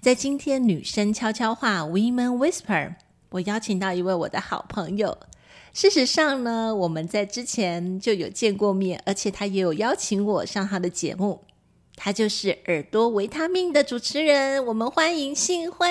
在今天女生悄悄话 Women Whisper，我邀请到一位我的好朋友。事实上呢，我们在之前就有见过面，而且他也有邀请我上他的节目。他就是耳朵维他命的主持人，我们欢迎幸会。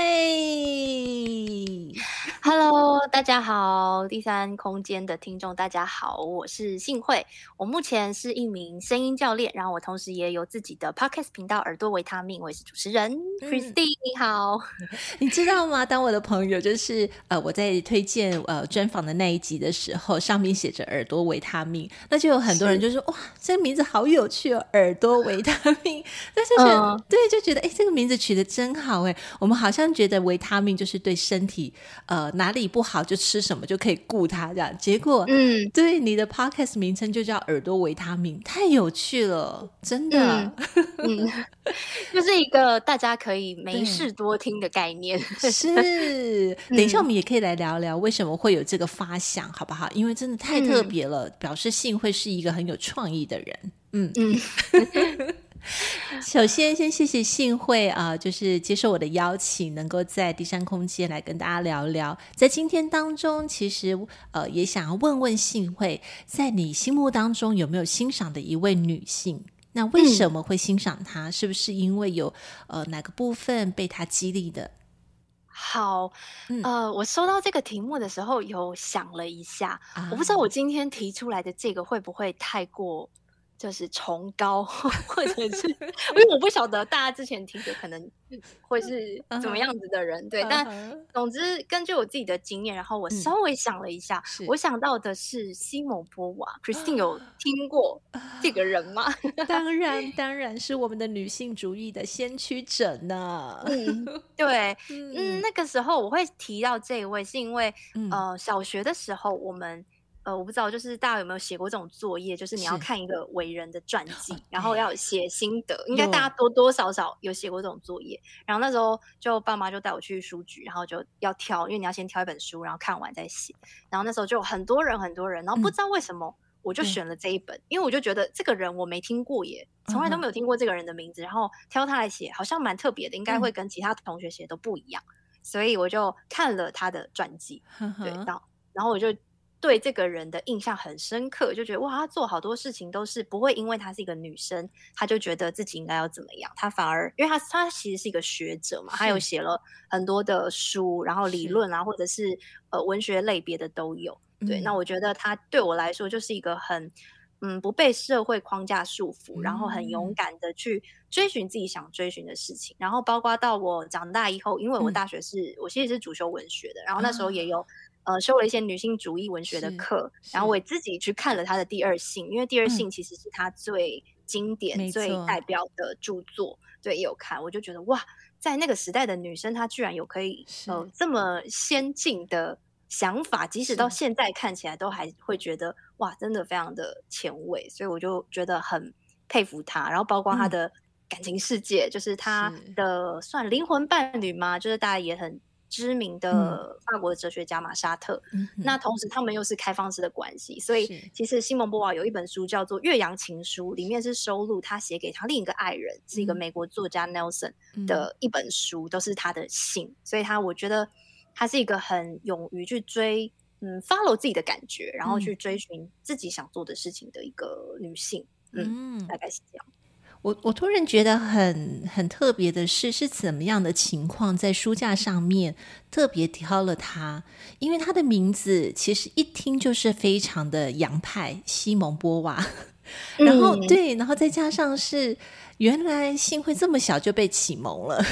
Hello，大家好，第三空间的听众大家好，我是幸会。我目前是一名声音教练，然后我同时也有自己的 Podcast 频道耳朵维他命，我也是主持人。嗯、Christine 你好，你知道吗？当我的朋友就是呃我在推荐呃专访的那一集的时候，上面写着耳朵维他命，那就有很多人就说哇，这个名字好有趣哦，耳朵维他命。但是觉得、嗯、对，就觉得哎，这个名字取得真好哎。我们好像觉得维他命就是对身体，呃，哪里不好就吃什么就可以顾它这样。结果，嗯，对，你的 podcast 名称就叫耳朵维他命，太有趣了，真的，嗯，嗯 就是一个大家可以没事多听的概念。是，等一下我们也可以来聊聊为什么会有这个发想，好不好？因为真的太特别了，嗯、表示信会是一个很有创意的人。嗯嗯。首先，先谢谢幸会啊，就是接受我的邀请，能够在第三空间来跟大家聊聊。在今天当中，其实呃，也想要问问幸会，在你心目当中有没有欣赏的一位女性？那为什么会欣赏她？嗯、是不是因为有呃哪个部分被她激励的？好，呃，我收到这个题目的时候，有想了一下，啊、我不知道我今天提出来的这个会不会太过。就是崇高，或者是因为我不晓得大家之前听的可能会是怎么样子的人，对。但总之，根据我自己的经验，然后我稍微想了一下，我想到的是西蒙波娃。Christine 有听过这个人吗？当然，当然是我们的女性主义的先驱者呢。嗯，对，嗯，那个时候我会提到这一位，是因为呃，小学的时候我们。呃，我不知道，就是大家有没有写过这种作业？就是你要看一个伟人的传记，然后要写心得。应该大家多多少少有写过这种作业。然后那时候就爸妈就带我去书局，然后就要挑，因为你要先挑一本书，然后看完再写。然后那时候就有很多人，很多人，然后不知道为什么我就选了这一本，嗯、因为我就觉得这个人我没听过耶，从来都没有听过这个人的名字。然后挑他来写，好像蛮特别的，应该会跟其他同学写的都不一样。所以我就看了他的传记，对，到然后我就。对这个人的印象很深刻，就觉得哇，他做好多事情都是不会因为她是一个女生，他就觉得自己应该要怎么样。他反而，因为他他其实是一个学者嘛，他有写了很多的书，然后理论啊，或者是呃文学类别的都有。对，嗯、那我觉得他对我来说就是一个很嗯不被社会框架束缚，然后很勇敢的去追寻自己想追寻的事情。然后包括到我长大以后，因为我大学是、嗯、我其实是主修文学的，然后那时候也有。呃，修了一些女性主义文学的课，然后我也自己去看了他的《第二性》，因为《第二性》其实是他最经典、嗯、最代表的著作。对，也有看，我就觉得哇，在那个时代的女生，她居然有可以呃这么先进的想法，即使到现在看起来都还会觉得哇，真的非常的前卫。所以我就觉得很佩服她。然后包括她的感情世界，嗯、就是她的算灵魂伴侣吗？就是大家也很。知名的法国的哲学家马，沙特。嗯、那同时，他们又是开放式的关系，所以其实西蒙波娃有一本书叫做《岳阳情书》，里面是收录他写给他另一个爱人，是一个美国作家 Nelson 的一本书，都是他的信。所以，他我觉得他是一个很勇于去追，嗯，follow 自己的感觉，然后去追寻自己想做的事情的一个女性。嗯，嗯大概是这样。我我突然觉得很很特别的是，是怎么样的情况在书架上面特别挑了他？因为他的名字其实一听就是非常的洋派，西蒙波娃。然后、嗯、对，然后再加上是原来幸会这么小就被启蒙了。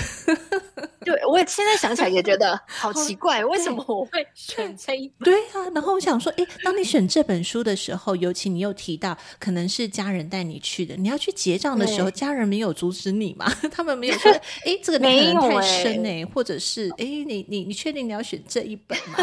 对，我现在想起来也觉得好奇怪，为什么我会选这一本？对啊，然后我想说，哎，当你选这本书的时候，尤其你又提到可能是家人带你去的，你要去结账的时候，家人没有阻止你吗？他们没有说，哎，这个可能太深哎，或者是哎，你你你确定你要选这一本吗？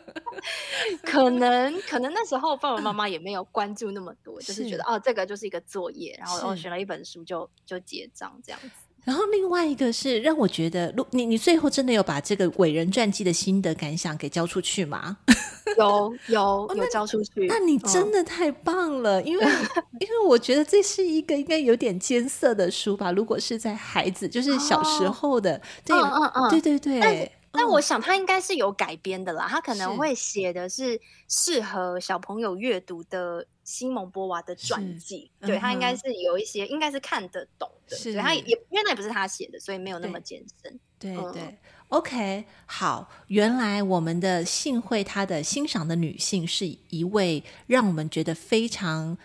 可能可能那时候爸爸妈妈也没有关注那么多，就是觉得哦，这个就是一个作业，然后我选了一本书就就结账这样子。然后另外一个是让我觉得，你你最后真的有把这个伟人传记的心得感想给交出去吗？有有有交出去。那你真的太棒了，因为 因为我觉得这是一个应该有点艰涩的书吧？如果是在孩子就是小时候的，对，嗯嗯，对对对。但我想他应该是有改编的啦，他可能会写的是适合小朋友阅读的西蒙波娃的传记，对，他应该是有一些，应该是看得懂的，对，他也因为那也不是他写的，所以没有那么艰深。对对，OK，好，原来我们的幸会她的欣赏的女性是一位让我们觉得非常。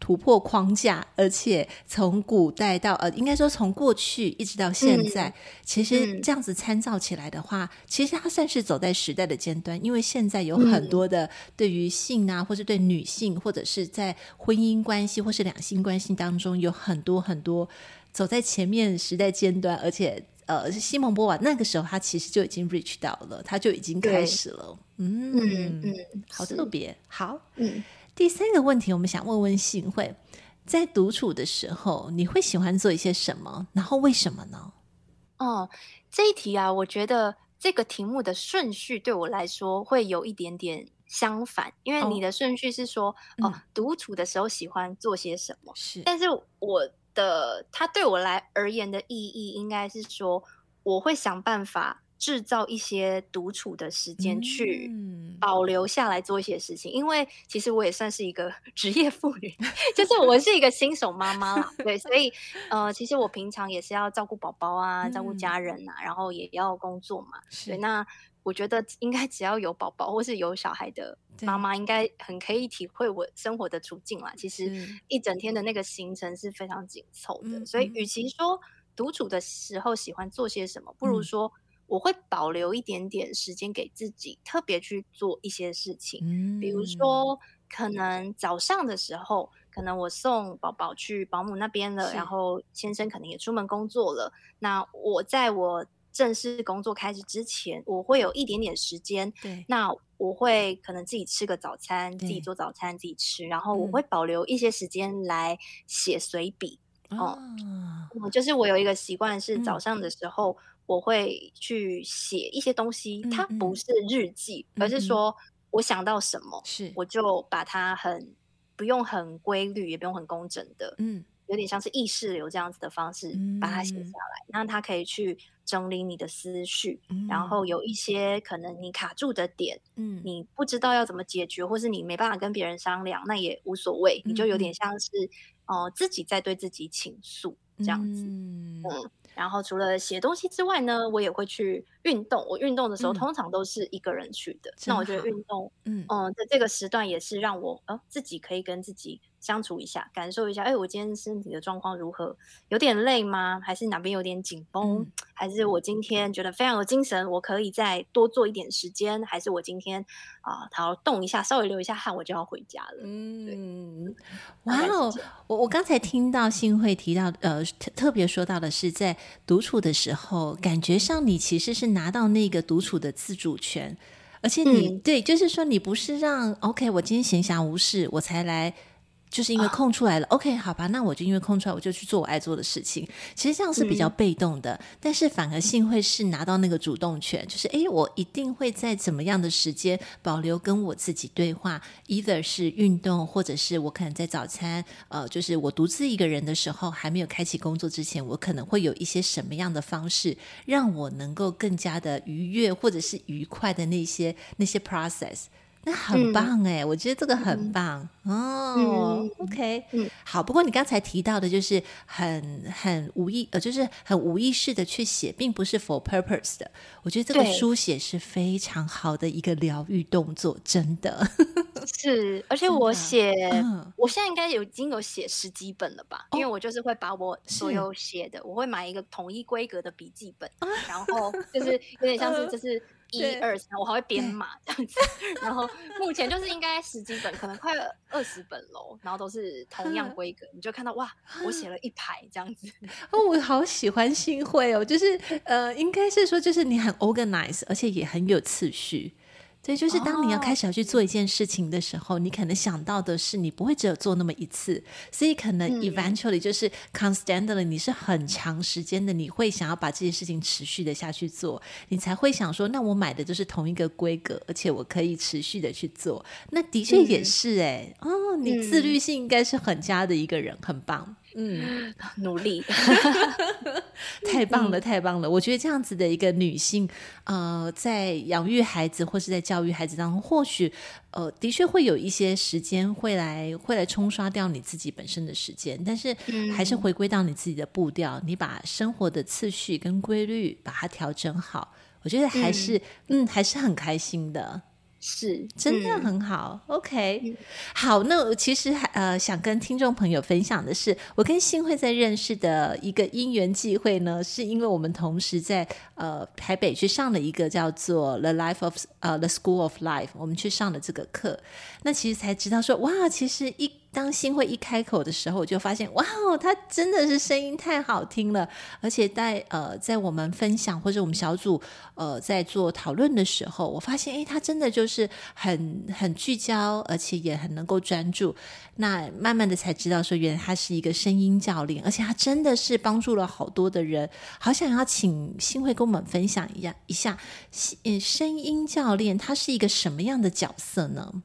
突破框架，而且从古代到呃，应该说从过去一直到现在，嗯、其实这样子参照起来的话，嗯、其实它算是走在时代的尖端。因为现在有很多的对于性啊，嗯、或是对女性，或者是在婚姻关系或是两性关系当中，有很多很多走在前面时代尖端。而且呃，西蒙波娃那个时候他其实就已经 reach 到了，他就已经开始了。嗯嗯嗯，好特别，好嗯。第三个问题，我们想问问信慧，在独处的时候，你会喜欢做一些什么？然后为什么呢？哦，这一题啊，我觉得这个题目的顺序对我来说会有一点点相反，因为你的顺序是说，哦，哦，独处的时候喜欢做些什么？是，但是我的它对我来而言的意义，应该是说，我会想办法。制造一些独处的时间去保留下来做一些事情，嗯、因为其实我也算是一个 职业妇女，就是我是一个新手妈妈啦，对，所以呃，其实我平常也是要照顾宝宝啊，照顾家人啊，嗯、然后也要工作嘛，对，那我觉得应该只要有宝宝或是有小孩的妈妈，应该很可以体会我生活的处境啦。其实一整天的那个行程是非常紧凑的，嗯、所以与其说独处的时候喜欢做些什么，不如说。我会保留一点点时间给自己，特别去做一些事情。嗯，比如说，可能早上的时候，可能我送宝宝去保姆那边了，然后先生可能也出门工作了。那我在我正式工作开始之前，我会有一点点时间。对，那我会可能自己吃个早餐，自己做早餐自己吃，然后我会保留一些时间来写随笔。嗯、哦，就是我有一个习惯是早上的时候。嗯我会去写一些东西，它不是日记，而是说我想到什么，是。我就把它很不用很规律，也不用很工整的，嗯，有点像是意识流这样子的方式把它写下来，那它可以去整理你的思绪，嗯、然后有一些可能你卡住的点，嗯，你不知道要怎么解决，或是你没办法跟别人商量，那也无所谓，你就有点像是哦、呃、自己在对自己倾诉这样子，嗯。嗯然后除了写东西之外呢，我也会去运动。我运动的时候通常都是一个人去的。嗯、那我觉得运动，嗯嗯，在这个时段也是让我呃自己可以跟自己相处一下，感受一下，哎，我今天身体的状况如何？有点累吗？还是哪边有点紧绷？嗯、还是我今天觉得非常有精神，我可以再多做一点时间？还是我今天啊，好、呃、动一下，稍微流一下汗，我就要回家了？嗯，哇哦，我我刚才听到信慧提到，呃，特特别说到的是在独处的时候，感觉上你其实是拿到那个独处的自主权，而且你、嗯、对，就是说你不是让 OK，我今天闲暇无事，我才来。就是因为空出来了、oh.，OK，好吧，那我就因为空出来，我就去做我爱做的事情。其实这样是比较被动的，嗯、但是反而幸会是拿到那个主动权，就是诶，我一定会在怎么样的时间保留跟我自己对话，either 是运动，或者是我可能在早餐，呃，就是我独自一个人的时候，还没有开启工作之前，我可能会有一些什么样的方式，让我能够更加的愉悦或者是愉快的那些那些 process。那很棒哎，我觉得这个很棒哦。OK，好。不过你刚才提到的，就是很很无意呃，就是很无意识的去写，并不是 for purpose 的。我觉得这个书写是非常好的一个疗愈动作，真的 是。而且我写，我现在应该有已经有写十几本了吧？因为我就是会把我所有写的，我会买一个统一规格的笔记本，然后就是有点像是 就是。一二三，我还会编码这样子，然后目前就是应该十几本，可能快二十本喽，然后都是同样规格，你就看到哇，我写了一排这样子。哦，我好喜欢新会哦，就是呃，应该是说就是你很 organize，而且也很有次序。所以，就是当你要开始要去做一件事情的时候，哦、你可能想到的是，你不会只有做那么一次，所以可能 eventually 就是 constantly，你是很长时间的，你会想要把这件事情持续的下去做，你才会想说，那我买的就是同一个规格，而且我可以持续的去做。那的确也是哎、欸，嗯、哦，你自律性应该是很佳的一个人，很棒。嗯，努力，太棒了，太棒了！我觉得这样子的一个女性，呃，在养育孩子或是在教育孩子当中，或许呃，的确会有一些时间会来会来冲刷掉你自己本身的时间，但是还是回归到你自己的步调，你把生活的次序跟规律把它调整好，我觉得还是嗯，嗯，还是很开心的。是，真的很好。嗯、OK，、嗯、好，那我其实还呃想跟听众朋友分享的是，我跟新慧在认识的一个因缘际会呢，是因为我们同时在呃台北去上了一个叫做 The Life of 呃 The School of Life，我们去上了这个课，那其实才知道说，哇，其实一。当新会一开口的时候，我就发现哇哦，他真的是声音太好听了，而且在呃，在我们分享或者我们小组呃在做讨论的时候，我发现诶，他真的就是很很聚焦，而且也很能够专注。那慢慢的才知道说，原来他是一个声音教练，而且他真的是帮助了好多的人。好想要请新会跟我们分享一下一下，嗯声音教练他是一个什么样的角色呢？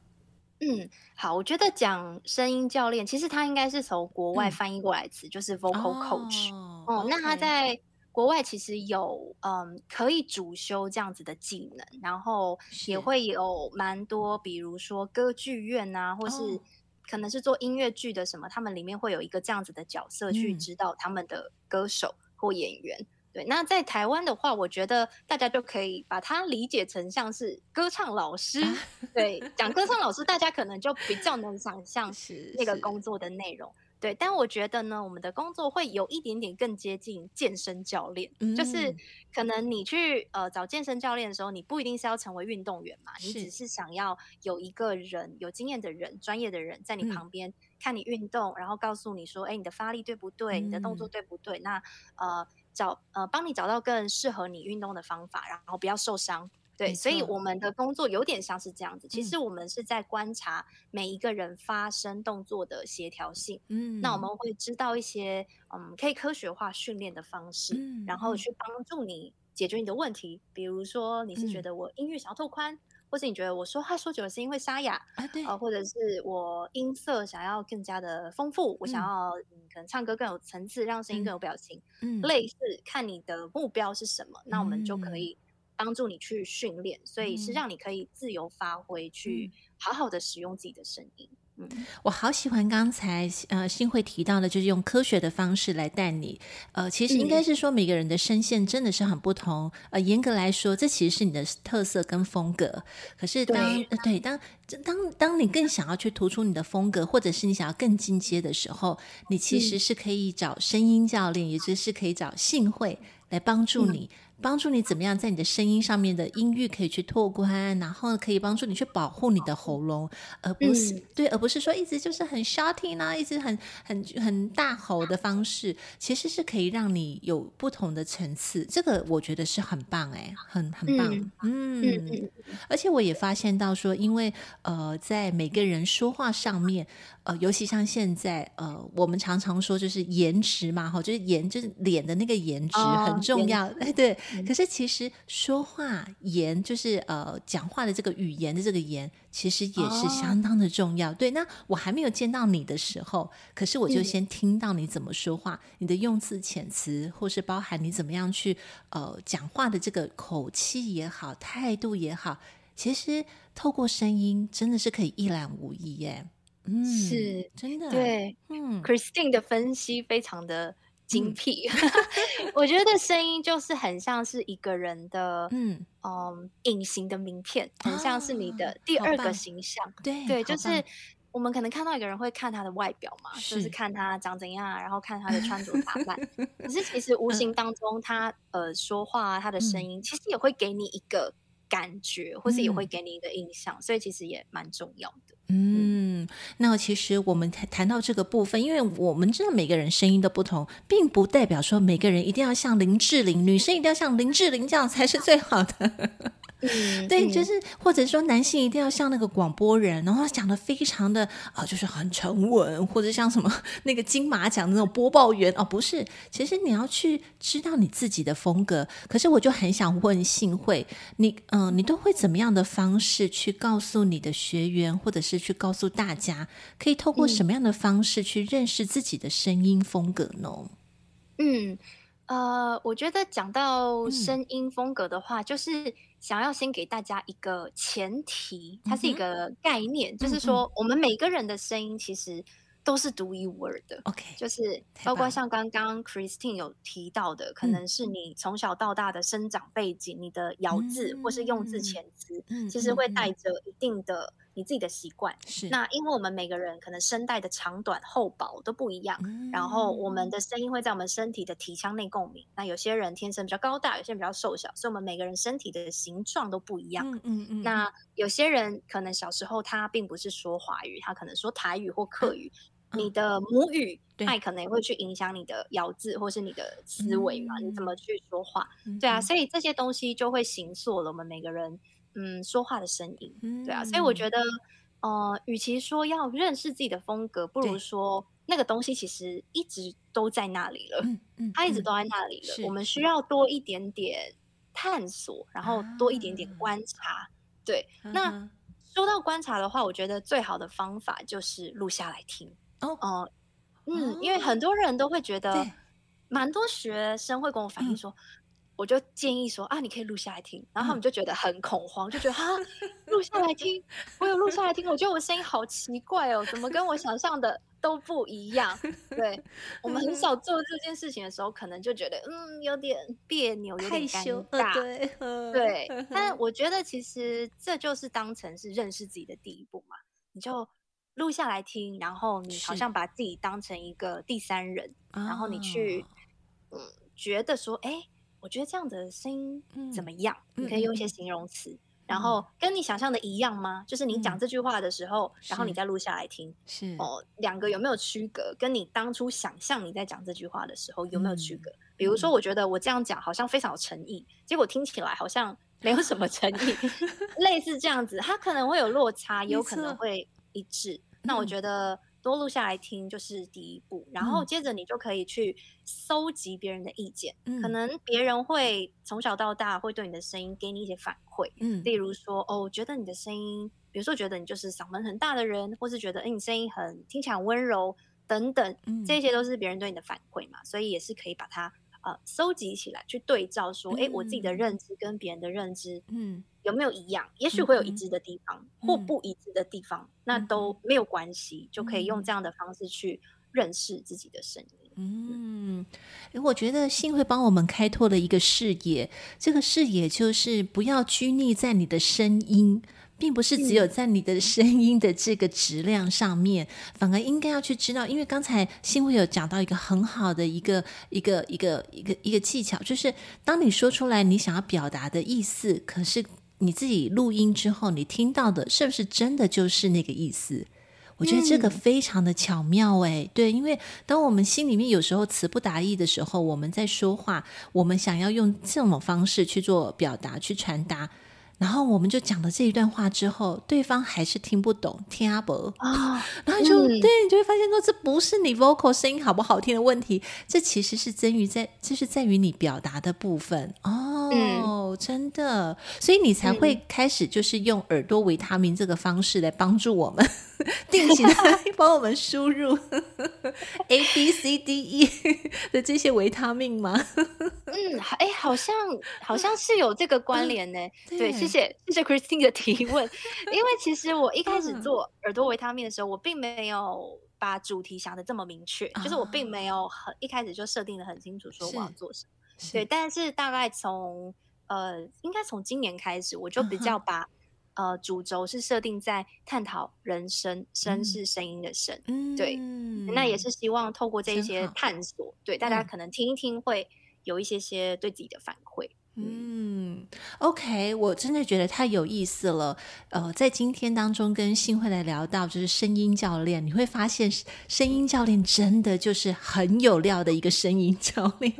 嗯。好，我觉得讲声音教练，其实他应该是从国外翻译过来词，嗯、就是 vocal coach。哦，那他在国外其实有嗯可以主修这样子的技能，然后也会有蛮多，比如说歌剧院啊，或是可能是做音乐剧的什么，哦、他们里面会有一个这样子的角色去指导他们的歌手或演员。嗯对，那在台湾的话，我觉得大家就可以把它理解成像是歌唱老师。对，讲歌唱老师，大家可能就比较能想象那个工作的内容。对，但我觉得呢，我们的工作会有一点点更接近健身教练，嗯、就是可能你去呃找健身教练的时候，你不一定是要成为运动员嘛，你只是。想要有一个人有经验的人、专业的人在你旁边看你运动，嗯、然后告诉你说，哎，你的发力对不对？嗯、你的动作对不对？那呃。找呃，帮你找到更适合你运动的方法，然后不要受伤。对，所以我们的工作有点像是这样子。其实我们是在观察每一个人发声动作的协调性。嗯，那我们会知道一些嗯可以科学化训练的方式，嗯、然后去帮助你解决你的问题。比如说，你是觉得我音域想要拓宽。嗯或是你觉得我说话说久了声音会沙哑啊？对，呃，或者是我音色想要更加的丰富，嗯、我想要嗯，可能唱歌更有层次，让声音更有表情。嗯，类似看你的目标是什么，嗯、那我们就可以帮助你去训练，嗯、所以是让你可以自由发挥，去好好的使用自己的声音。嗯，我好喜欢刚才呃新会提到的，就是用科学的方式来带你。呃，其实应该是说每个人的声线真的是很不同。呃，严格来说，这其实是你的特色跟风格。可是当对，当当当你更想要去突出你的风格，或者是你想要更进阶的时候，你其实是可以找声音教练，也就是可以找信会来帮助你。嗯帮助你怎么样在你的声音上面的音域可以去拓宽，然后可以帮助你去保护你的喉咙，而不是、嗯、对，而不是说一直就是很 shouting 啊，一直很很很大吼的方式，其实是可以让你有不同的层次。这个我觉得是很棒哎，很很棒，嗯，嗯嗯而且我也发现到说，因为呃，在每个人说话上面。呃，尤其像现在，呃，我们常常说就是颜值嘛，哈，就是颜，就是脸的那个颜值很重要，哎，对。可是其实说话颜，就是呃，讲话的这个语言的这个颜，其实也是相当的重要。对，那我还没有见到你的时候，可是我就先听到你怎么说话，你的用字遣词，或是包含你怎么样去呃讲话的这个口气也好，态度也好。其实透过声音真的是可以一览无遗耶。嗯，是真的。对，嗯，Christine 的分析非常的精辟。嗯、我觉得声音就是很像是一个人的，嗯嗯，隐形的名片，很像是你的第二个形象。啊、对对，就是。我们可能看到一个人会看他的外表嘛，是就是看他长怎样，然后看他的穿着打扮。可是其实无形当中他，他呃说话，他的声音，其实也会给你一个感觉，嗯、或是也会给你一个印象，所以其实也蛮重要的。嗯，那其实我们谈到这个部分，因为我们知道每个人声音的不同，并不代表说每个人一定要像林志玲，女生一定要像林志玲这样才是最好的。嗯，对，就是或者说男性一定要像那个广播人，然后讲的非常的啊、呃，就是很沉稳，或者像什么 那个金马奖的那种播报员哦，不是，其实你要去知道你自己的风格。可是我就很想问信会，你嗯、呃，你都会怎么样的方式去告诉你的学员，或者是去告诉大家，可以透过什么样的方式去认识自己的声音风格呢？嗯，呃，我觉得讲到声音风格的话，嗯、就是。想要先给大家一个前提，它是一个概念，嗯、就是说，我们每个人的声音其实都是独一无二的。OK，就是包括像刚刚 Christine 有提到的，可能是你从小到大的生长背景、嗯、你的咬字、嗯、或是用字遣词，嗯、其实会带着一定的。你自己的习惯是那，因为我们每个人可能声带的长短厚薄都不一样，嗯、然后我们的声音会在我们身体的体腔内共鸣。那有些人天生比较高大，有些人比较瘦小，所以我们每个人身体的形状都不一样。嗯嗯，嗯那有些人可能小时候他并不是说华语，他可能说台语或客语。嗯、你的母语，那可能也会去影响你的咬字或是你的思维嘛？嗯、你怎么去说话？嗯、对啊，所以这些东西就会形塑了我们每个人。嗯，说话的声音，对啊，所以我觉得，呃，与其说要认识自己的风格，不如说那个东西其实一直都在那里了，嗯嗯，它一直都在那里了。我们需要多一点点探索，然后多一点点观察。对，那说到观察的话，我觉得最好的方法就是录下来听。哦，嗯，因为很多人都会觉得，蛮多学生会跟我反映说。我就建议说啊，你可以录下来听，然后他们就觉得很恐慌，嗯、就觉得哈，录下来听，我有录下来听，我觉得我声音好奇怪哦，怎么跟我想象的都不一样？对，我们很少做这件事情的时候，可能就觉得嗯，有点别扭，有点尴尬，对，对。但 我觉得其实这就是当成是认识自己的第一步嘛，你就录下来听，然后你好像把自己当成一个第三人，然后你去嗯，觉得说哎。诶我觉得这样的声音怎么样？嗯、你可以用一些形容词，嗯、然后跟你想象的一样吗？嗯、就是你讲这句话的时候，嗯、然后你再录下来听，是哦，两个有没有区隔？跟你当初想象你在讲这句话的时候有没有区隔？嗯、比如说，我觉得我这样讲好像非常有诚意，嗯、结果听起来好像没有什么诚意，类似这样子，它可能会有落差，也有可能会一致。那我觉得。多录下来听就是第一步，然后接着你就可以去搜集别人的意见。嗯、可能别人会从小到大会对你的声音给你一些反馈，嗯，例如说哦，我觉得你的声音，比如说觉得你就是嗓门很大的人，或是觉得哎，你声音很听起来很温柔等等，嗯、这些都是别人对你的反馈嘛，所以也是可以把它呃搜集起来去对照说，说哎、嗯，我自己的认知跟别人的认知，嗯。有没有一样？也许会有一致的地方，嗯、或不一致的地方，嗯、那都没有关系，嗯、就可以用这样的方式去认识自己的声音。嗯，我觉得信会帮我们开拓了一个视野，这个视野就是不要拘泥在你的声音，并不是只有在你的声音的这个质量上面，嗯、反而应该要去知道，因为刚才新会有讲到一个很好的一个一个一个一个一个技巧，就是当你说出来你想要表达的意思，可是。你自己录音之后，你听到的是不是真的就是那个意思？我觉得这个非常的巧妙诶，嗯、对，因为当我们心里面有时候词不达意的时候，我们在说话，我们想要用这种方式去做表达、去传达，然后我们就讲了这一段话之后，对方还是听不懂，听阿伯。啊，然后就、嗯、对，你就会发现说，这不是你 vocal 声音好不好听的问题，这其实是在于在，这是在于你表达的部分。哦。哦，嗯、真的，所以你才会开始就是用耳朵维他命这个方式来帮助我们，嗯、定期的 帮我们输入 A B C D E 的这些维他命吗？嗯，哎，好像好像是有这个关联呢。嗯、对，谢谢谢谢 Christine 的提问，因为其实我一开始做耳朵维他命的时候，我并没有。把主题想的这么明确，啊、就是我并没有很一开始就设定的很清楚，说我要做什么。对，但是大概从呃，应该从今年开始，我就比较把、嗯、呃主轴是设定在探讨人声，声是声音的声。嗯，对，那也是。希望透过这一些探索，对大家可能听一听，会有一些些对自己的反馈。嗯，OK，我真的觉得太有意思了。呃，在今天当中跟新会来聊到就是声音教练，你会发现声音教练真的就是很有料的一个声音教练。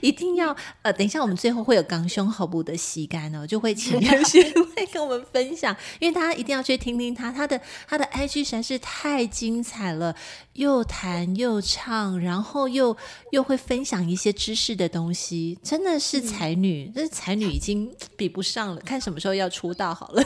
一定要呃，等一下我们最后会有港胸喉部的吸干哦，就会请信慧跟我们分享，因为大家一定要去听听他，他的他的 IG 实在是太精彩了，又弹又唱，然后又又会分享一些知识的东西，真的是才女。嗯这才女已经比不上了，看什么时候要出道好了。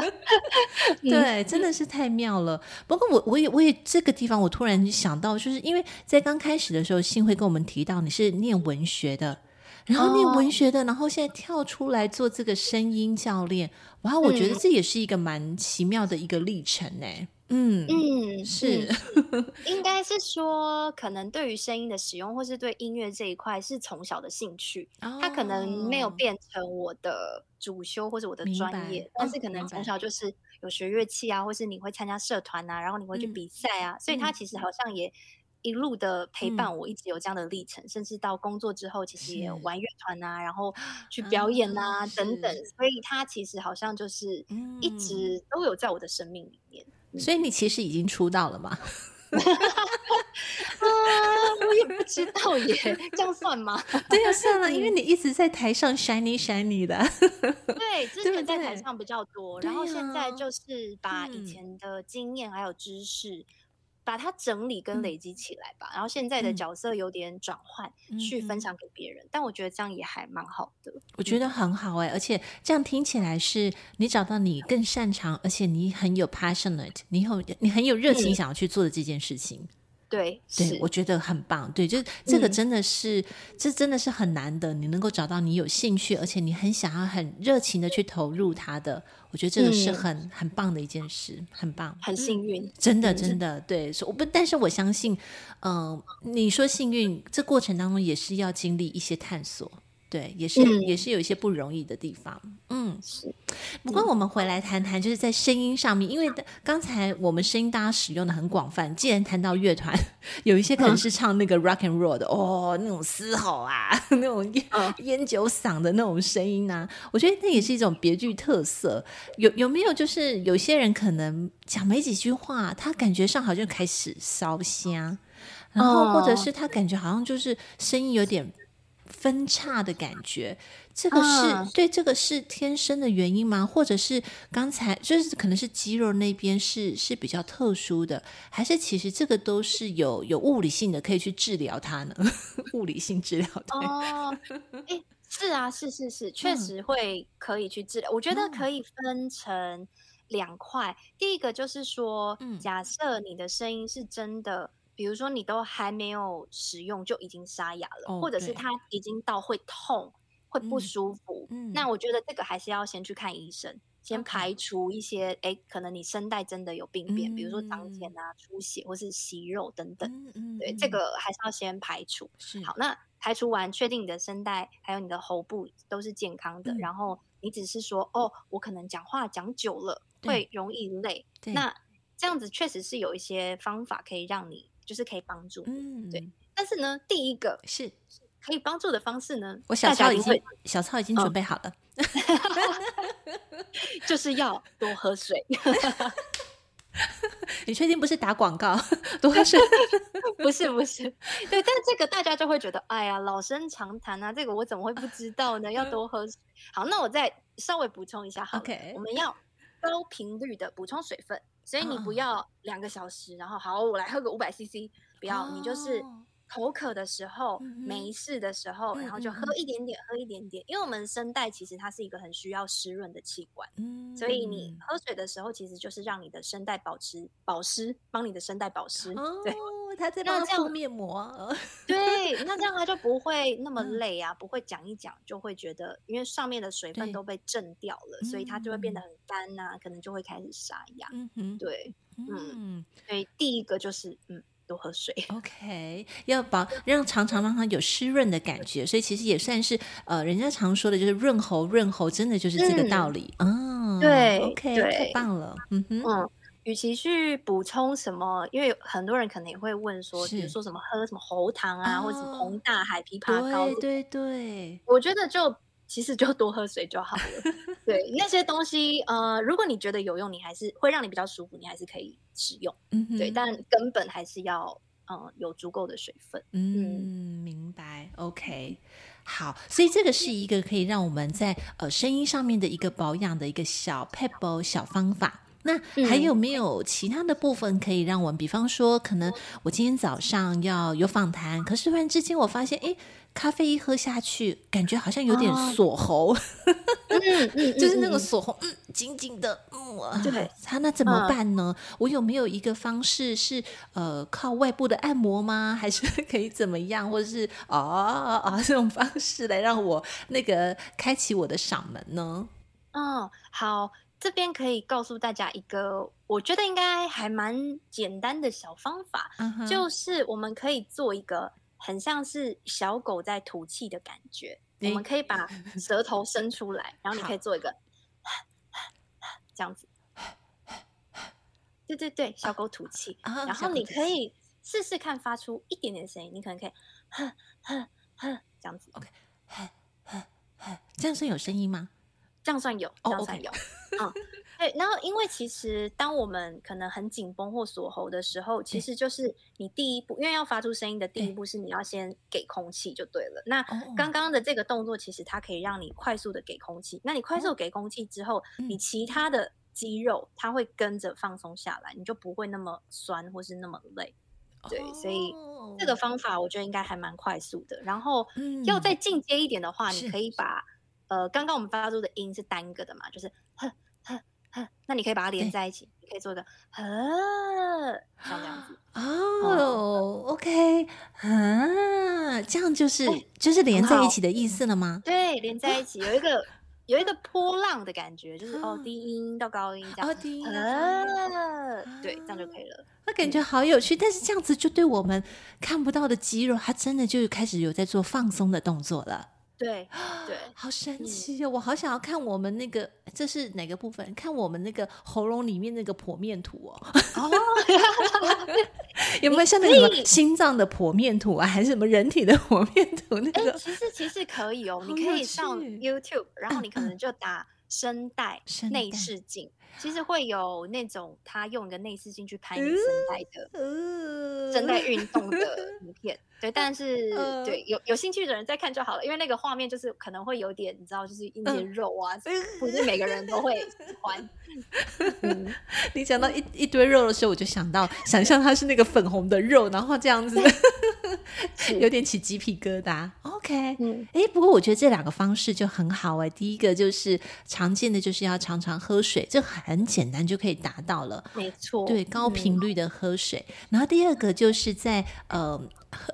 对，真的是太妙了。不过我我也我也这个地方，我突然想到，就是因为在刚开始的时候，信会跟我们提到你是念文学的，然后念文学的，然后现在跳出来做这个声音教练，哇，我觉得这也是一个蛮奇妙的一个历程呢。嗯嗯，是，应该是说，可能对于声音的使用，或是对音乐这一块，是从小的兴趣，它可能没有变成我的主修或者我的专业，但是可能从小。就是有学乐器啊，或是你会参加社团啊，然后你会去比赛啊，所以他其实好。像也一路的陪伴我，一直有这样的历程，甚至到工作之后，其实也有玩乐团啊，然后去表演啊等等，所以他其实好像就是一直都有在我的生命里面。所以你其实已经出道了吗？啊，我也不知道耶，这样算吗？对呀，算了，因为你一直在台上 shiny shiny 的。对，之前在台上比较多，然后现在就是把以前的经验还有知识。把它整理跟累积起来吧，嗯、然后现在的角色有点转换，嗯、去分享给别人。嗯、但我觉得这样也还蛮好的，我觉得很好哎、欸，而且这样听起来是你找到你更擅长，而且你很有 passionate，你有你很有热情想要去做的这件事情。嗯对，对，我觉得很棒。对，就这个真的是，嗯、这真的是很难的。你能够找到你有兴趣，而且你很想要、很热情的去投入它的，我觉得这个是很、嗯、很棒的一件事，很棒，很幸运。嗯、真的，真的，对。我不，但是我相信，嗯、呃，你说幸运，这过程当中也是要经历一些探索。对，也是、嗯、也是有一些不容易的地方，嗯，是。不过我们回来谈谈，就是在声音上面，因为刚才我们声音大家使用的很广泛。既然谈到乐团，有一些可能是唱那个 rock and roll 的，嗯、哦，那种嘶吼啊，那种烟、嗯、烟酒嗓的那种声音啊，我觉得那也是一种别具特色。有有没有就是有些人可能讲没几句话，他感觉上好像开始烧香，然后或者是他感觉好像就是声音有点。分叉的感觉，这个是、uh, 对，这个是天生的原因吗？或者是刚才就是可能是肌肉那边是是比较特殊的，还是其实这个都是有有物理性的可以去治疗它呢？物理性治疗对哦，哎、uh, 是啊，是是是，确实会可以去治疗。嗯、我觉得可以分成两块，嗯、第一个就是说，假设你的声音是真的。比如说，你都还没有使用就已经沙哑了，哦、或者是它已经到会痛、会不舒服，那我觉得这个还是要先去看医生，先排除一些，哎可能你声带真的有病变，嗯、比如说长茧啊、出血或是息肉等等，嗯嗯、对，这个还是要先排除。是好，那排除完，确定你的声带还有你的喉部都是健康的，嗯、然后你只是说，哦，我可能讲话讲久了会容易累，那。这样子确实是有一些方法可以让你。就是可以帮助，嗯，对。但是呢，第一个是可以帮助的方式呢，我小超已经小超已经准备好了，就是要多喝水。你确定不是打广告？多喝水？不是不是，对。但是这个大家就会觉得，哎呀，老生常谈啊，这个我怎么会不知道呢？要多喝水。好，那我再稍微补充一下，好，OK，我们要高频率的补充水分。所以你不要两个小时，然后好，我来喝个五百 CC，不要，你就是口渴的时候、嗯、没事的时候，然后就喝一点点，嗯、喝一点点。因为我们声带其实它是一个很需要湿润的器官，嗯，所以你喝水的时候，其实就是让你的声带保持保湿，帮你的声带保湿。哦，对，它在那敷面膜。对，那这样他就不会那么累啊，嗯、不会讲一讲就会觉得，因为上面的水分都被震掉了，所以它就会变得很干呐、啊，可能就会开始沙哑。嗯哼，对。嗯，所以第一个就是嗯，多喝水。OK，要保让常常让它有湿润的感觉，所以其实也算是呃，人家常说的就是润喉，润喉真的就是这个道理。嗯，哦、对，OK，对太棒了。嗯哼，嗯，与其去补充什么，因为很多人可能也会问说，比如说什么喝什么喉糖啊，哦、或者什么红大海、枇杷膏，对对对，我觉得就。其实就多喝水就好了。对，那些东西，呃，如果你觉得有用，你还是会让你比较舒服，你还是可以使用。嗯哼，对，但根本还是要，嗯，有足够的水分。嗯，明白。OK，好，所以这个是一个可以让我们在呃声音上面的一个保养的一个小 pebble 小方法。那还有没有其他的部分可以让我们，比方说，可能我今天早上要有访谈，可是突然之间我发现，哎，咖啡一喝下去，感觉好像有点锁喉，就是那个锁喉，嗯，紧紧的，嗯，对，他那怎么办呢？我有没有一个方式是，呃，靠外部的按摩吗？还是可以怎么样，或者是啊啊这种方式来让我那个开启我的嗓门呢？嗯，好。这边可以告诉大家一个，我觉得应该还蛮简单的小方法，uh huh. 就是我们可以做一个很像是小狗在吐气的感觉。欸、我们可以把 舌头伸出来，然后你可以做一个好 这样子。对对对，小狗吐气。Uh huh. 然后你可以试试看发出一点点声音，你可能可以哼哼哼这样子。OK，这样算有声音吗？这样算有，这样算有。Oh. 嗯，对。然后，因为其实当我们可能很紧绷或锁喉的时候，其实就是你第一步，因为要发出声音的第一步是你要先给空气就对了。那刚刚的这个动作，其实它可以让你快速的给空气。那你快速给空气之后，你其他的肌肉它会跟着放松下来，你就不会那么酸或是那么累。对，所以这个方法我觉得应该还蛮快速的。然后要再进阶一点的话，你可以把。呃，刚刚我们发出的音是单个的嘛，就是呵呵呵，那你可以把它连在一起，你可以做一个呵，像这样子。哦、oh，OK，啊，这样就是、欸、就是连在一起的意思了吗？对，连在一起有一个 有一个波浪的感觉，就是哦，低音到高音这样。哦，低音。对，这样就可以了。那感觉好有趣，但是这样子就对我们看不到的肌肉，它真的就开始有在做放松的动作了。对对，好神奇哦！嗯、我好想要看我们那个，这是哪个部分？看我们那个喉咙里面那个剖面图哦。哦，有没有像那个什么心脏的剖面图啊，还是什么人体的剖面图那个？其实其实可以哦，你可以上 YouTube，然后你可能就打声带内视镜。其实会有那种他用一个内视镜去拍你声带的声带运动的 影片，对，但是对有有兴趣的人再看就好了，因为那个画面就是可能会有点，你知道，就是一些肉啊，不是每个人都会喜欢。你讲到一一堆肉的时候，我就想到想象它是那个粉红的肉，然后这样子，有点起鸡皮疙瘩。OK，嗯，哎，不过我觉得这两个方式就很好哎。第一个就是常见的，就是要常常喝水，这很简单就可以达到了。没错，对，高频率的喝水。嗯、然后第二个就是在呃。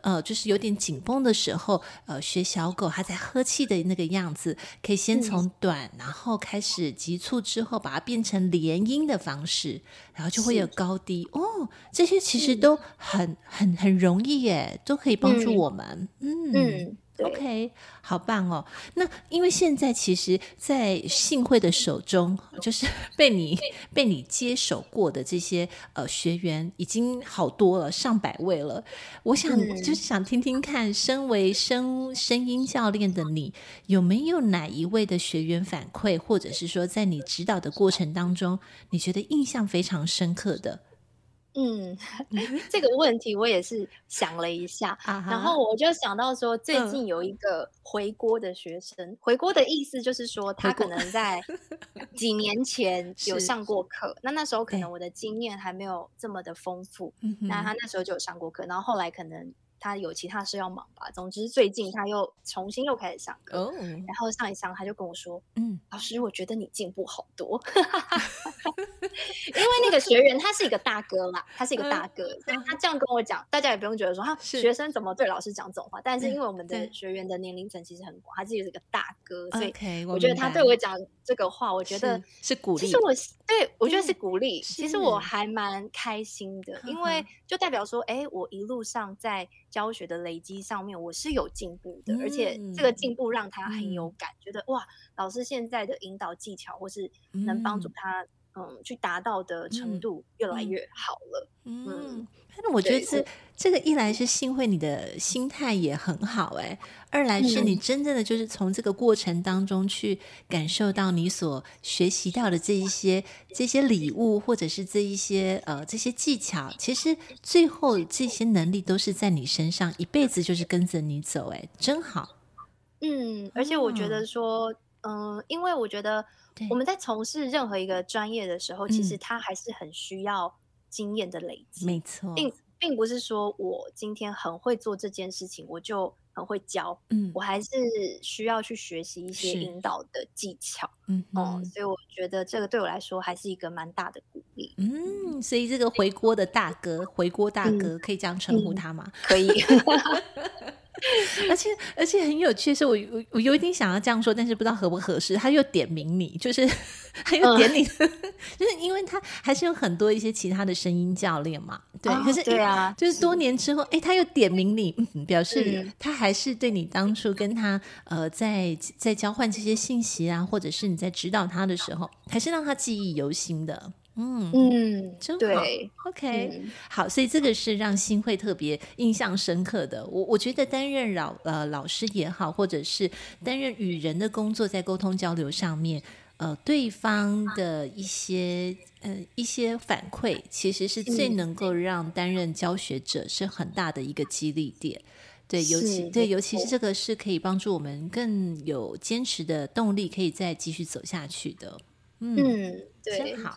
呃，就是有点紧绷的时候，呃，学小狗它在呵气的那个样子，可以先从短，嗯、然后开始急促，之后把它变成连音的方式，然后就会有高低哦。这些其实都很很很容易耶，都可以帮助我们。嗯。嗯 OK，好棒哦！那因为现在其实，在信会的手中，就是 被你被你接手过的这些呃学员已经好多了，上百位了。我想、嗯、就是想听听看，身为声声音教练的你，有没有哪一位的学员反馈，或者是说在你指导的过程当中，你觉得印象非常深刻的？嗯，这个问题我也是想了一下，然后我就想到说，最近有一个回锅的学生，回锅的意思就是说，他可能在 几年前有上过课，那那时候可能。我的经验还没有这么的丰富，那他那时候就有上过课，然后后来可能他有其他事要忙吧。总之最近他又重新又开始上课，oh. 然后上一上他就跟我说：“嗯，老师，我觉得你进步好多。”因为那个学员他是一个大哥啦，他是一个大哥，所以他这样跟我讲，大家也不用觉得说他学生怎么对老师讲这种话。但是因为我们的学员的年龄层其实很广，他自己是一个大哥，所以我觉得他对我讲这个话，我觉得是，是鼓励。其实我对我觉得是鼓励，其实我还蛮开心的，因为就代表说，哎、欸，我一路上在教学的累积上面，我是有进步的，嗯、而且这个进步让他很有感，嗯、觉得哇，老师现在的引导技巧或是能帮助他。嗯，去达到的程度越来越好了。嗯，嗯，那我觉得这这个一来是幸会你的心态也很好哎、欸，二来是你真正的就是从这个过程当中去感受到你所学习到的这一些这些礼物，或者是这一些呃这些技巧，其实最后这些能力都是在你身上一辈子就是跟着你走哎、欸，真好。嗯，而且我觉得说，嗯、呃，因为我觉得。我们在从事任何一个专业的时候，其实他还是很需要经验的累积。没错，并并不是说我今天很会做这件事情，我就很会教。嗯，我还是需要去学习一些引导的技巧。嗯，哦，所以我觉得这个对我来说还是一个蛮大的鼓励。嗯，所以这个回锅的大哥，回锅大哥可以这样称呼他吗？可以。而且而且很有趣，是我我我有一点想要这样说，但是不知道合不合适。他又点名你，就是他又点你，嗯、就是因为他还是有很多一些其他的声音教练嘛，对。哦、可是对啊，就是多年之后，哎，他又点名你，嗯、表示他还是对你当初跟他呃在在交换这些信息啊，或者是你在指导他的时候，还是让他记忆犹新的。嗯嗯，真好。对，OK，嗯，好，所以这个是让新会特别印象深刻的。我我觉得担任老呃老师也好，或者是担任与人的工作，在沟通交流上面，呃，对方的一些呃一些反馈，其实是最能够让担任教学者是很大的一个激励点。对，尤其对，尤其是这个是可以帮助我们更有坚持的动力，可以再继续走下去的。嗯，嗯对，真好。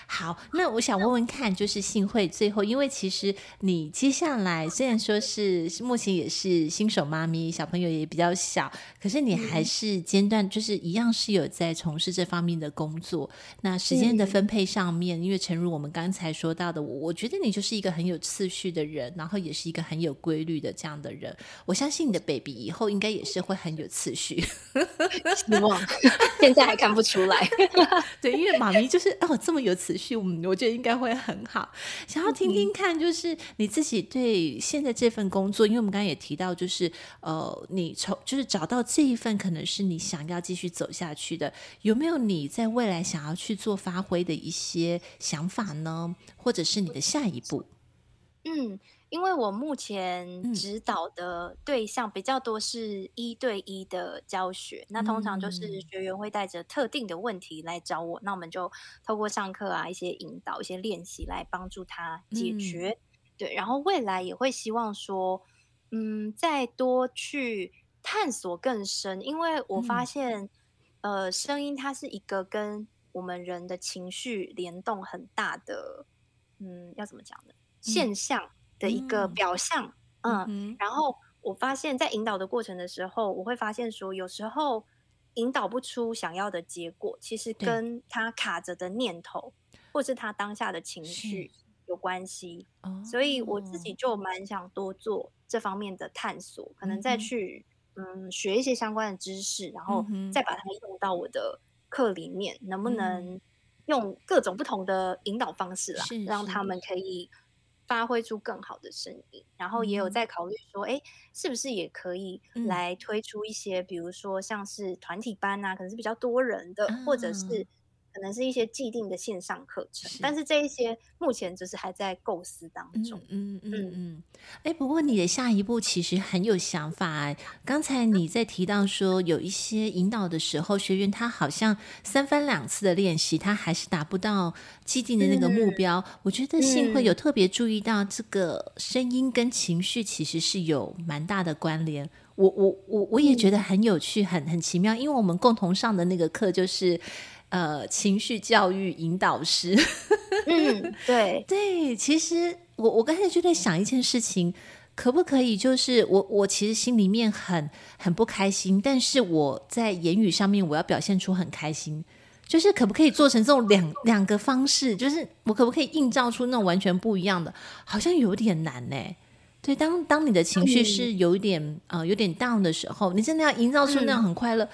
好，那我想问问看，就是幸会最后，因为其实你接下来虽然说是目前也是新手妈咪，小朋友也比较小，可是你还是间断，就是一样是有在从事这方面的工作。那时间的分配上面，因为诚如我们刚才说到的，我我觉得你就是一个很有次序的人，然后也是一个很有规律的这样的人。我相信你的 baby 以后应该也是会很有次序。希望 现在还看不出来。对，因为妈咪就是哦这么有次序。嗯，我觉得应该会很好。想要听听看，就是你自己对现在这份工作，因为我们刚刚也提到，就是呃，你从就是找到这一份可能是你想要继续走下去的，有没有你在未来想要去做发挥的一些想法呢？或者是你的下一步？嗯。因为我目前指导的对象比较多是一对一的教学，嗯、那通常就是学员会带着特定的问题来找我，嗯、那我们就透过上课啊、一些引导、一些练习来帮助他解决。嗯、对，然后未来也会希望说，嗯，再多去探索更深，因为我发现，嗯、呃，声音它是一个跟我们人的情绪联动很大的，嗯，要怎么讲呢？现象。嗯的一个表象，嗯，嗯，然后我发现，在引导的过程的时候，我会发现说，有时候引导不出想要的结果，其实跟他卡着的念头，或是他当下的情绪。有关系。所以我自己就蛮想多做这方面的探索，可能再去嗯学一些相关的知识，然后再把它用到我的课里面，能不能用各种不同的引导方式啦，让他。们可以。发挥出更好的声音，然后也有在考虑说，哎、嗯，是不是也可以来推出一些，嗯、比如说像是团体班啊，可能是比较多人的，嗯、或者是。可能是一些既定的线上课程，是但是这一些目前就是还在构思当中。嗯嗯嗯嗯。哎、嗯，不过你的下一步其实很有想法哎。刚才你在提到说有一些引导的时候，学员他好像三番两次的练习，他还是达不到既定的那个目标。嗯、我觉得幸会有特别注意到这个声音跟情绪其实是有蛮大的关联。我我我我也觉得很有趣，很很奇妙，因为我们共同上的那个课就是。呃，情绪教育引导师，嗯，对对，其实我我刚才就在想一件事情，可不可以？就是我我其实心里面很很不开心，但是我在言语上面我要表现出很开心。就是可不可以做成这种两两个方式？就是我可不可以映照出那种完全不一样的？好像有点难呢。对，当当你的情绪是有一点啊、嗯呃，有点 down 的时候，你真的要营造出那种很快乐、嗯、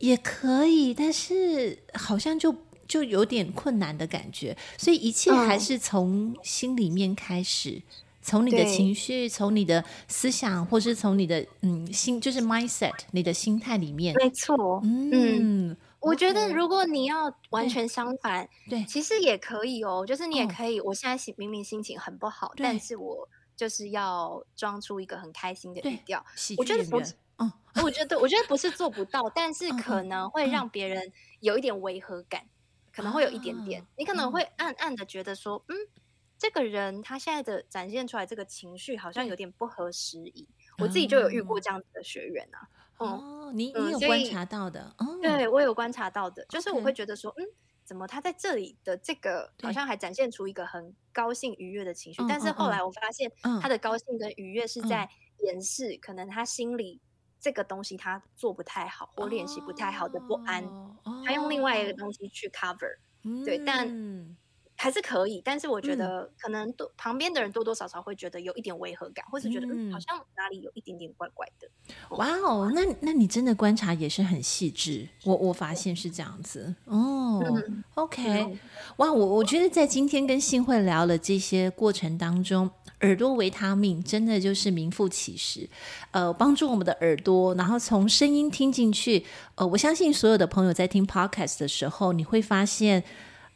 也可以，但是好像就就有点困难的感觉。所以一切还是从心里面开始，嗯、从你的情绪，从你的思想，或是从你的嗯心，就是 mindset，你的心态里面。没错，嗯。嗯我觉得，如果你要完全相反，对，其实也可以哦。就是你也可以，我现在明明心情很不好，但是我就是要装出一个很开心的语调。我觉得不是，嗯，我觉得我觉得不是做不到，但是可能会让别人有一点违和感，可能会有一点点。你可能会暗暗的觉得说，嗯，这个人他现在的展现出来这个情绪好像有点不合时宜。我自己就有遇过这样子的学员啊。哦，你你有观察到的，哦，对我有观察到的，就是我会觉得说，嗯，怎么他在这里的这个好像还展现出一个很高兴愉悦的情绪，但是后来我发现他的高兴跟愉悦是在掩饰，可能他心里这个东西他做不太好或练习不太好的不安，他用另外一个东西去 cover，对，但。还是可以，但是我觉得可能多、嗯、旁边的人多多少少会觉得有一点违和感，或是觉得、嗯、好像哪里有一点点怪怪的。哇哦，那那你真的观察也是很细致，我我发现是这样子哦。嗯、OK，、嗯、哇，我我觉得在今天跟信慧聊了这些过程当中，耳朵维他命真的就是名副其实，呃，帮助我们的耳朵，然后从声音听进去，呃，我相信所有的朋友在听 Podcast 的时候，你会发现。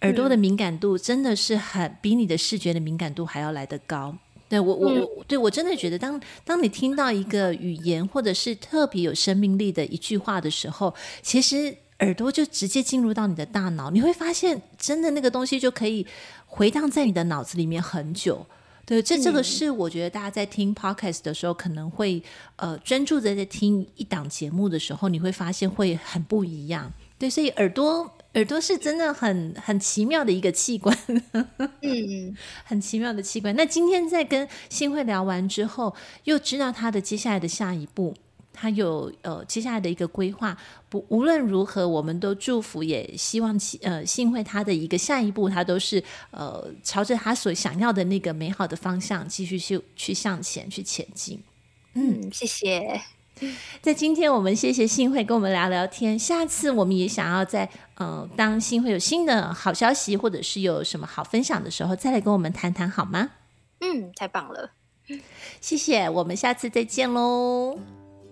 耳朵的敏感度真的是很比你的视觉的敏感度还要来得高。对我，我，我，对我真的觉得当，当当你听到一个语言或者是特别有生命力的一句话的时候，其实耳朵就直接进入到你的大脑，你会发现，真的那个东西就可以回荡在你的脑子里面很久。对，这这个是我觉得大家在听 podcast 的时候，可能会呃专注的在听一档节目的时候，你会发现会很不一样。对，所以耳朵。耳朵是真的很很奇妙的一个器官，嗯，很奇妙的器官。那今天在跟新会聊完之后，又知道他的接下来的下一步，他有呃接下来的一个规划。不，无论如何，我们都祝福，也希望呃幸会他的一个下一步，他都是呃朝着他所想要的那个美好的方向继续去去向前去前进。嗯，谢谢。在今天，我们谢谢幸会跟我们聊聊天。下次我们也想要在呃，当幸会有新的好消息，或者是有什么好分享的时候，再来跟我们谈谈好吗？嗯，太棒了，谢谢，我们下次再见喽，